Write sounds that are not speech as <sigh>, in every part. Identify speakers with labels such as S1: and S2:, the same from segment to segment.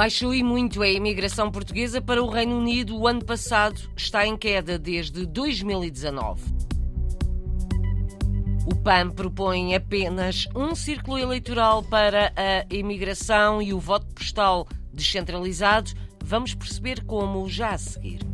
S1: Baixou e muito a imigração portuguesa para o Reino Unido o ano passado, está em queda desde 2019. O PAN propõe apenas um círculo eleitoral para a imigração e o voto postal descentralizado. Vamos perceber como já a seguir.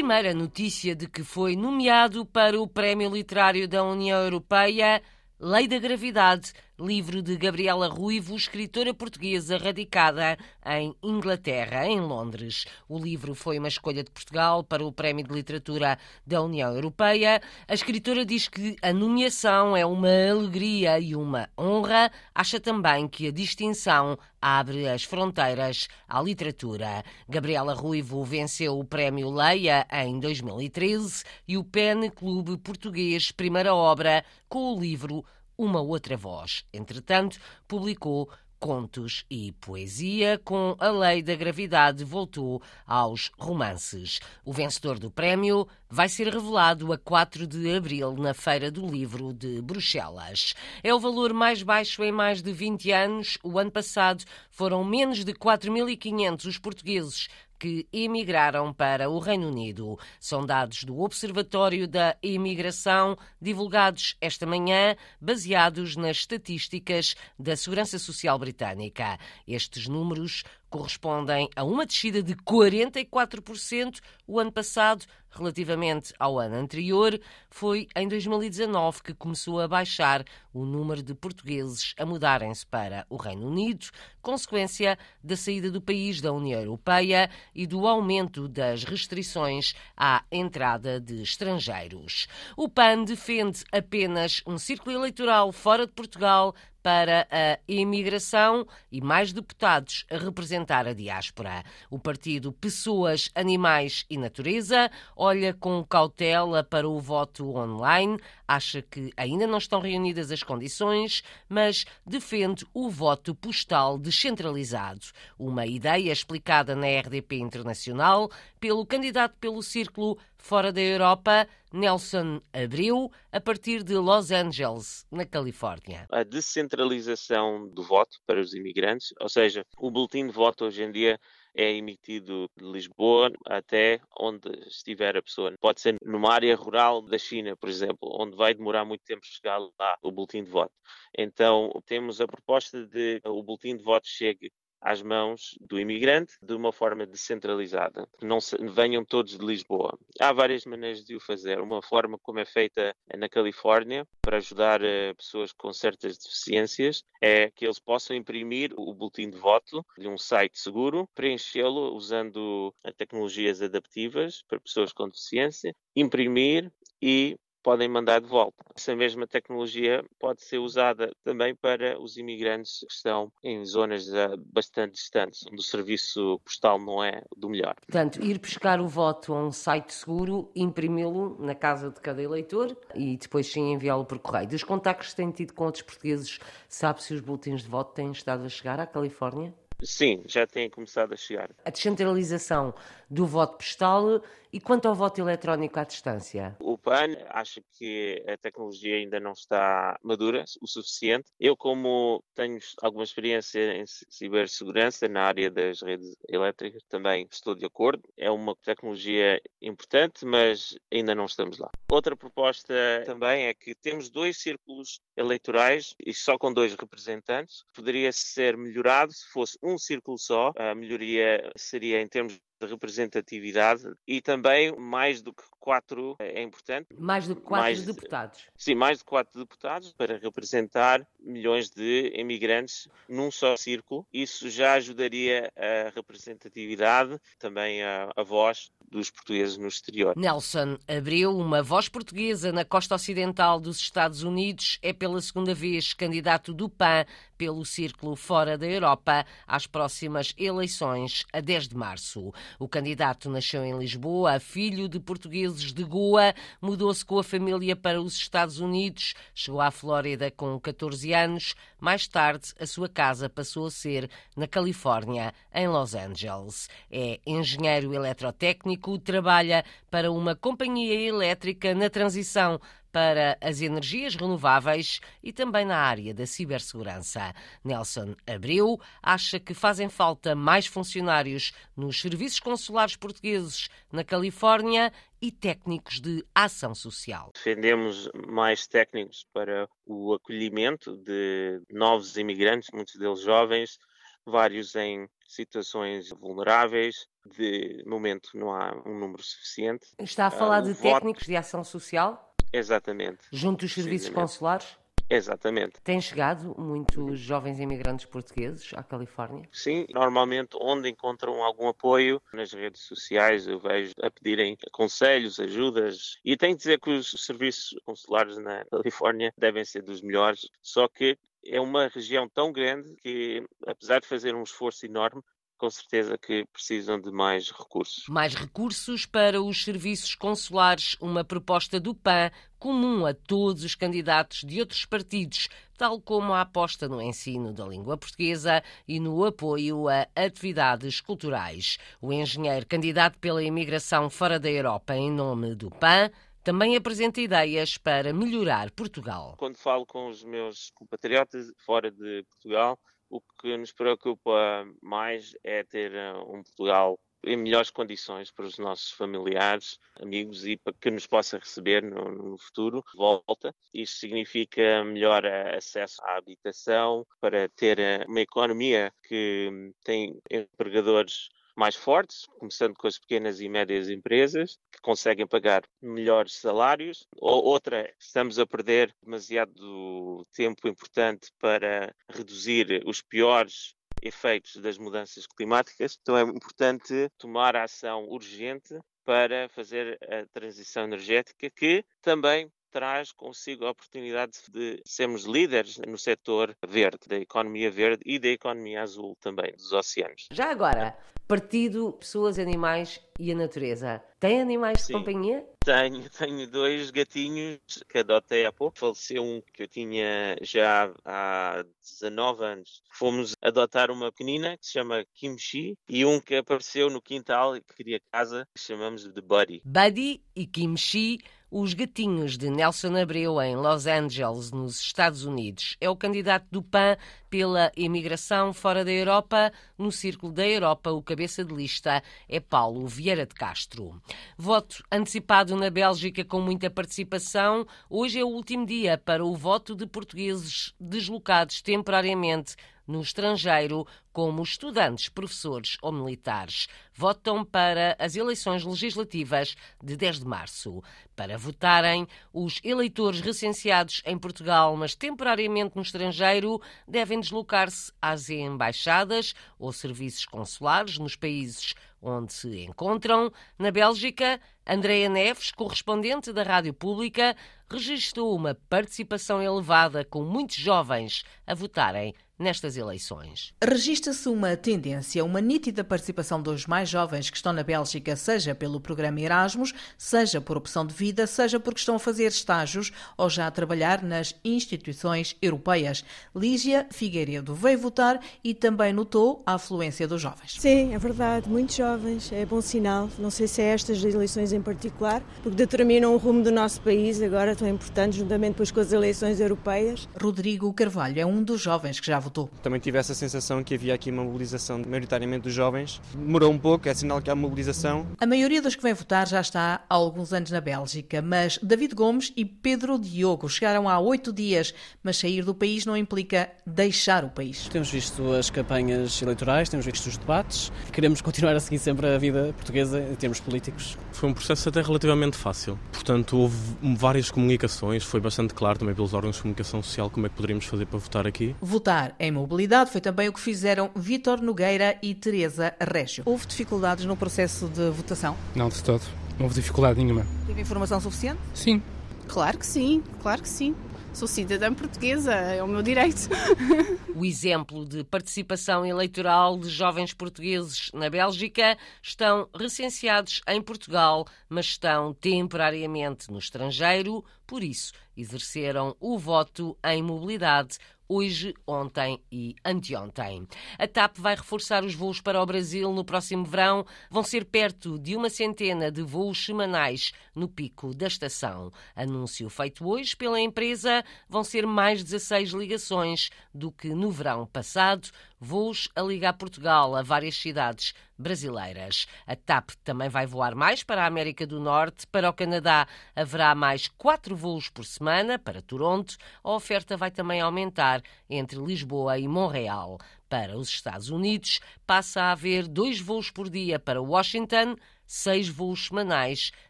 S1: Primeira notícia de que foi nomeado para o Prémio Literário da União Europeia Lei da Gravidade, livro de Gabriela Ruivo, escritora portuguesa radicada em Inglaterra, em Londres. O livro foi uma escolha de Portugal para o Prémio de Literatura da União Europeia. A escritora diz que a nomeação é uma alegria e uma honra. Acha também que a distinção abre as fronteiras à literatura. Gabriela Ruivo venceu o Prémio Leia em 2013 e o PEN Clube Português Primeira Obra com o livro Uma Outra Voz. Entretanto, publicou contos e poesia, com A Lei da Gravidade voltou aos romances. O vencedor do prémio vai ser revelado a 4 de abril na Feira do Livro de Bruxelas. É o valor mais baixo em mais de 20 anos. O ano passado foram menos de 4.500 os portugueses que emigraram para o Reino Unido. São dados do Observatório da Imigração, divulgados esta manhã, baseados nas estatísticas da Segurança Social Britânica. Estes números correspondem a uma descida de 44% o ano passado relativamente ao ano anterior. Foi em 2019 que começou a baixar o número de portugueses a mudarem-se para o Reino Unido, consequência da saída do país da União Europeia e do aumento das restrições à entrada de estrangeiros. O PAN defende apenas um círculo eleitoral fora de Portugal para a imigração e mais deputados a representar a diáspora. O partido Pessoas, Animais e Natureza olha com cautela para o voto online, acha que ainda não estão reunidas as condições, mas defende o voto postal descentralizado, uma ideia explicada na RDP Internacional pelo candidato pelo Círculo Fora da Europa, Nelson Abreu, a partir de Los Angeles, na Califórnia.
S2: A descentralização do voto para os imigrantes, ou seja, o boletim de voto hoje em dia é emitido de Lisboa até onde estiver a pessoa. Pode ser numa área rural da China, por exemplo, onde vai demorar muito tempo chegar lá o boletim de voto. Então, temos a proposta de o boletim de voto chegue às mãos do imigrante de uma forma descentralizada, não se, venham todos de Lisboa. Há várias maneiras de o fazer. Uma forma como é feita na Califórnia para ajudar uh, pessoas com certas deficiências é que eles possam imprimir o boletim de voto de um site seguro, preenchê-lo usando tecnologias adaptivas para pessoas com deficiência, imprimir e podem mandar de volta. Essa mesma tecnologia pode ser usada também para os imigrantes que estão em zonas bastante distantes, onde o serviço postal não é do melhor.
S1: Portanto, ir buscar o voto a um site seguro, imprimi-lo na casa de cada eleitor e depois sim enviá-lo por correio. Dos contactos que têm tido com outros portugueses, sabe se os boletins de voto têm estado a chegar à Califórnia?
S2: Sim, já têm começado a chegar.
S1: A descentralização do voto postal e quanto ao voto eletrónico à distância?
S2: O PAN acha que a tecnologia ainda não está madura o suficiente. Eu, como tenho alguma experiência em cibersegurança na área das redes elétricas, também estou de acordo. É uma tecnologia importante, mas ainda não estamos lá. Outra proposta também é que temos dois círculos eleitorais e só com dois representantes. Poderia ser melhorado se fosse um círculo só. A melhoria seria em termos de representatividade e também mais do que quatro é importante.
S1: Mais do que quatro mais, deputados.
S2: Sim, mais de quatro deputados para representar milhões de imigrantes num só círculo. Isso já ajudaria a representatividade, também a, a voz dos portugueses no exterior.
S1: Nelson abriu uma voz portuguesa na costa ocidental dos Estados Unidos. É pela segunda vez candidato do PAN pelo Círculo Fora da Europa às próximas eleições a 10 de março. O candidato nasceu em Lisboa, filho de portugueses de Goa, mudou-se com a família para os Estados Unidos, chegou à Flórida com 14 anos. Mais tarde, a sua casa passou a ser na Califórnia, em Los Angeles. É engenheiro eletrotécnico, trabalha para uma companhia elétrica na transição para as energias renováveis e também na área da cibersegurança. Nelson Abreu acha que fazem falta mais funcionários nos serviços consulares portugueses na Califórnia e técnicos de ação social.
S2: Defendemos mais técnicos para o acolhimento de novos imigrantes, muitos deles jovens, vários em situações vulneráveis. De momento não há um número suficiente.
S1: Está a falar uh, de voto... técnicos de ação social?
S2: Exatamente.
S1: Junto aos serviços consulares?
S2: Exatamente.
S1: Tem chegado muitos jovens imigrantes portugueses à Califórnia?
S2: Sim, normalmente onde encontram algum apoio nas redes sociais, eu vejo a pedirem conselhos, ajudas. E tenho de dizer que os serviços consulares na Califórnia devem ser dos melhores, só que é uma região tão grande que, apesar de fazer um esforço enorme, com certeza que precisam de mais recursos.
S1: Mais recursos para os serviços consulares, uma proposta do PAN comum a todos os candidatos de outros partidos, tal como a aposta no ensino da língua portuguesa e no apoio a atividades culturais. O engenheiro candidato pela imigração fora da Europa em nome do PAN também apresenta ideias para melhorar Portugal.
S2: Quando falo com os meus compatriotas fora de Portugal, o que nos preocupa mais é ter eh, um Portugal em melhores condições para os nossos familiares, amigos e para que nos possa receber no, no futuro volta. Isto significa melhor eh, acesso à habitação, para ter eh, uma economia que tem empregadores mais fortes, começando com as pequenas e médias empresas, que conseguem pagar melhores salários. Ou outra, estamos a perder demasiado tempo importante para reduzir os piores efeitos das mudanças climáticas. Então é importante tomar ação urgente para fazer a transição energética, que também traz consigo a oportunidade de sermos líderes no setor verde, da economia verde e da economia azul também, dos oceanos.
S1: Já agora, partido Pessoas, Animais e a Natureza. Tem animais Sim. de companhia?
S2: Tenho, tenho dois gatinhos que adotei há pouco. Faleceu um que eu tinha já há 19 anos. Fomos adotar uma pequenina que se chama Kimchi e um que apareceu no quintal e que queria casa, que chamamos de Buddy.
S1: Buddy e Kimchi os Gatinhos de Nelson Abreu em Los Angeles, nos Estados Unidos. É o candidato do PAN pela imigração fora da Europa. No Círculo da Europa, o cabeça de lista é Paulo Vieira de Castro. Voto antecipado na Bélgica com muita participação. Hoje é o último dia para o voto de portugueses deslocados temporariamente no estrangeiro, como estudantes, professores ou militares, votam para as eleições legislativas de 10 de março. Para votarem, os eleitores recenseados em Portugal, mas temporariamente no estrangeiro, devem deslocar-se às embaixadas ou serviços consulares nos países onde se encontram. Na Bélgica, Andréa Neves, correspondente da Rádio Pública, registrou uma participação elevada com muitos jovens a votarem nestas eleições.
S3: Registra-se uma tendência, uma nítida participação dos mais jovens que estão na Bélgica, seja pelo programa Erasmus, seja por opção de vida, seja porque estão a fazer estágios ou já a trabalhar nas instituições europeias. Lígia Figueiredo veio votar e também notou a afluência dos jovens.
S4: Sim, é verdade, muitos jovens, é bom sinal. Não sei se é estas eleições em particular, porque determinam o rumo do nosso país, agora tão importante, juntamente depois com as eleições europeias.
S3: Rodrigo Carvalho é um dos jovens que já votou votou.
S5: Também tive essa sensação que havia aqui uma mobilização maioritariamente dos jovens. Demorou um pouco, é sinal que há mobilização.
S3: A maioria dos que vem votar já está há alguns anos na Bélgica, mas David Gomes e Pedro Diogo chegaram há oito dias, mas sair do país não implica deixar o país.
S6: Temos visto as campanhas eleitorais, temos visto os debates, queremos continuar a seguir sempre a vida portuguesa em termos políticos.
S7: Foi um processo até relativamente fácil, portanto houve várias comunicações, foi bastante claro também pelos órgãos de comunicação social como é que poderíamos fazer para votar aqui.
S3: Votar em mobilidade foi também o que fizeram Vítor Nogueira e Teresa Régio. Houve dificuldades no processo de votação?
S8: Não, de todo. Não houve dificuldade nenhuma.
S3: Teve informação suficiente?
S8: Sim.
S9: Claro que sim, claro que sim. Sou cidadã portuguesa, é o meu direito. <laughs>
S1: O exemplo de participação eleitoral de jovens portugueses na Bélgica estão recenseados em Portugal, mas estão temporariamente no estrangeiro, por isso exerceram o voto em mobilidade hoje, ontem e anteontem. A TAP vai reforçar os voos para o Brasil no próximo verão. Vão ser perto de uma centena de voos semanais no pico da estação. Anúncio feito hoje pela empresa, vão ser mais 16 ligações do que no verão passado, voos a ligar Portugal a várias cidades brasileiras. A TAP também vai voar mais para a América do Norte. Para o Canadá haverá mais quatro voos por semana. Para Toronto, a oferta vai também aumentar entre Lisboa e Montreal. Para os Estados Unidos, passa a haver dois voos por dia para Washington seis voos semanais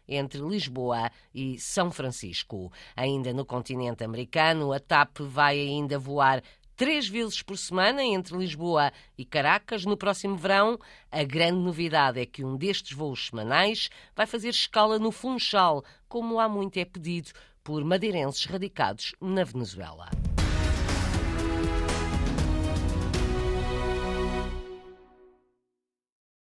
S1: entre Lisboa e São Francisco. Ainda no continente americano, a TAP vai ainda voar três vezes por semana entre Lisboa e Caracas no próximo verão. A grande novidade é que um destes voos semanais vai fazer escala no Funchal, como há muito é pedido por madeirenses radicados na Venezuela.